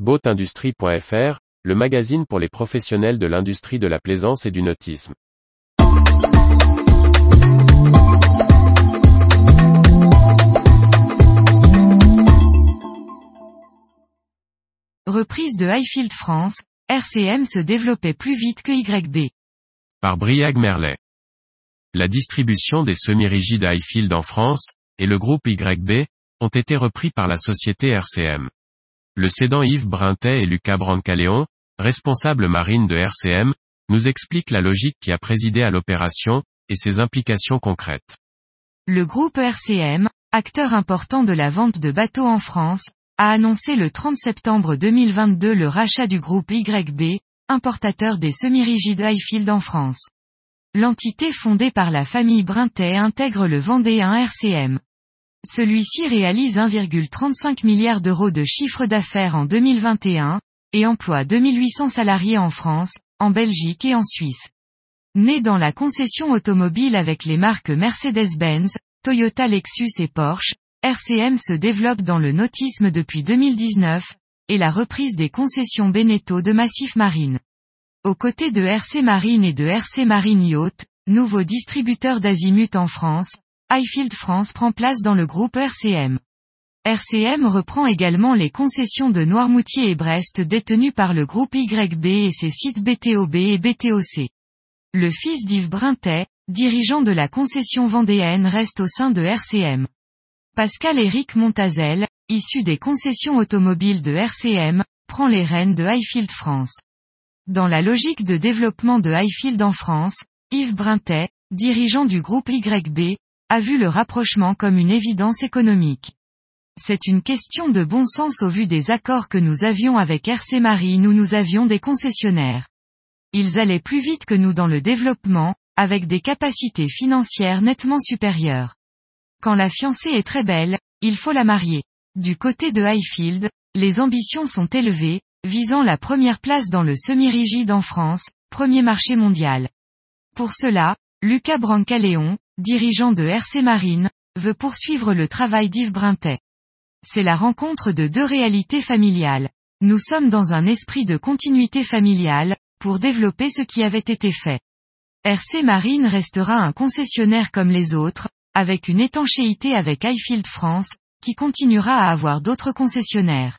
Boatindustrie.fr, le magazine pour les professionnels de l'industrie de la plaisance et du nautisme. Reprise de Highfield France, RCM se développait plus vite que YB. Par Briag Merlet. La distribution des semi-rigides Highfield en France, et le groupe YB, ont été repris par la société RCM. Le cédant Yves Brintet et Lucas Brancaleon, responsables marine de RCM, nous expliquent la logique qui a présidé à l'opération, et ses implications concrètes. Le groupe RCM, acteur important de la vente de bateaux en France, a annoncé le 30 septembre 2022 le rachat du groupe YB, importateur des semi-rigides Highfield en France. L'entité fondée par la famille Brintet intègre le Vendéen RCM. Celui-ci réalise 1,35 milliard d'euros de chiffre d'affaires en 2021, et emploie 2800 salariés en France, en Belgique et en Suisse. Né dans la concession automobile avec les marques Mercedes-Benz, Toyota Lexus et Porsche, RCM se développe dans le nautisme depuis 2019, et la reprise des concessions Beneteau de Massif Marine. Aux côtés de RC Marine et de RC Marine Yacht, nouveau distributeur d'Azimut en France, Highfield France prend place dans le groupe RCM. RCM reprend également les concessions de Noirmoutier et Brest détenues par le groupe YB et ses sites BTOB et BTOC. Le fils d'Yves Brintet, dirigeant de la concession vendéenne reste au sein de RCM. Pascal-Éric Montazel, issu des concessions automobiles de RCM, prend les rênes de Highfield France. Dans la logique de développement de Highfield en France, Yves Brintet, dirigeant du groupe YB, a vu le rapprochement comme une évidence économique. C'est une question de bon sens au vu des accords que nous avions avec RC Marine où nous avions des concessionnaires. Ils allaient plus vite que nous dans le développement, avec des capacités financières nettement supérieures. Quand la fiancée est très belle, il faut la marier. Du côté de Highfield, les ambitions sont élevées, visant la première place dans le semi-rigide en France, premier marché mondial. Pour cela, Lucas Brancaleon, dirigeant de RC Marine, veut poursuivre le travail d'Yves Brintet. C'est la rencontre de deux réalités familiales. Nous sommes dans un esprit de continuité familiale, pour développer ce qui avait été fait. RC Marine restera un concessionnaire comme les autres, avec une étanchéité avec Highfield France, qui continuera à avoir d'autres concessionnaires.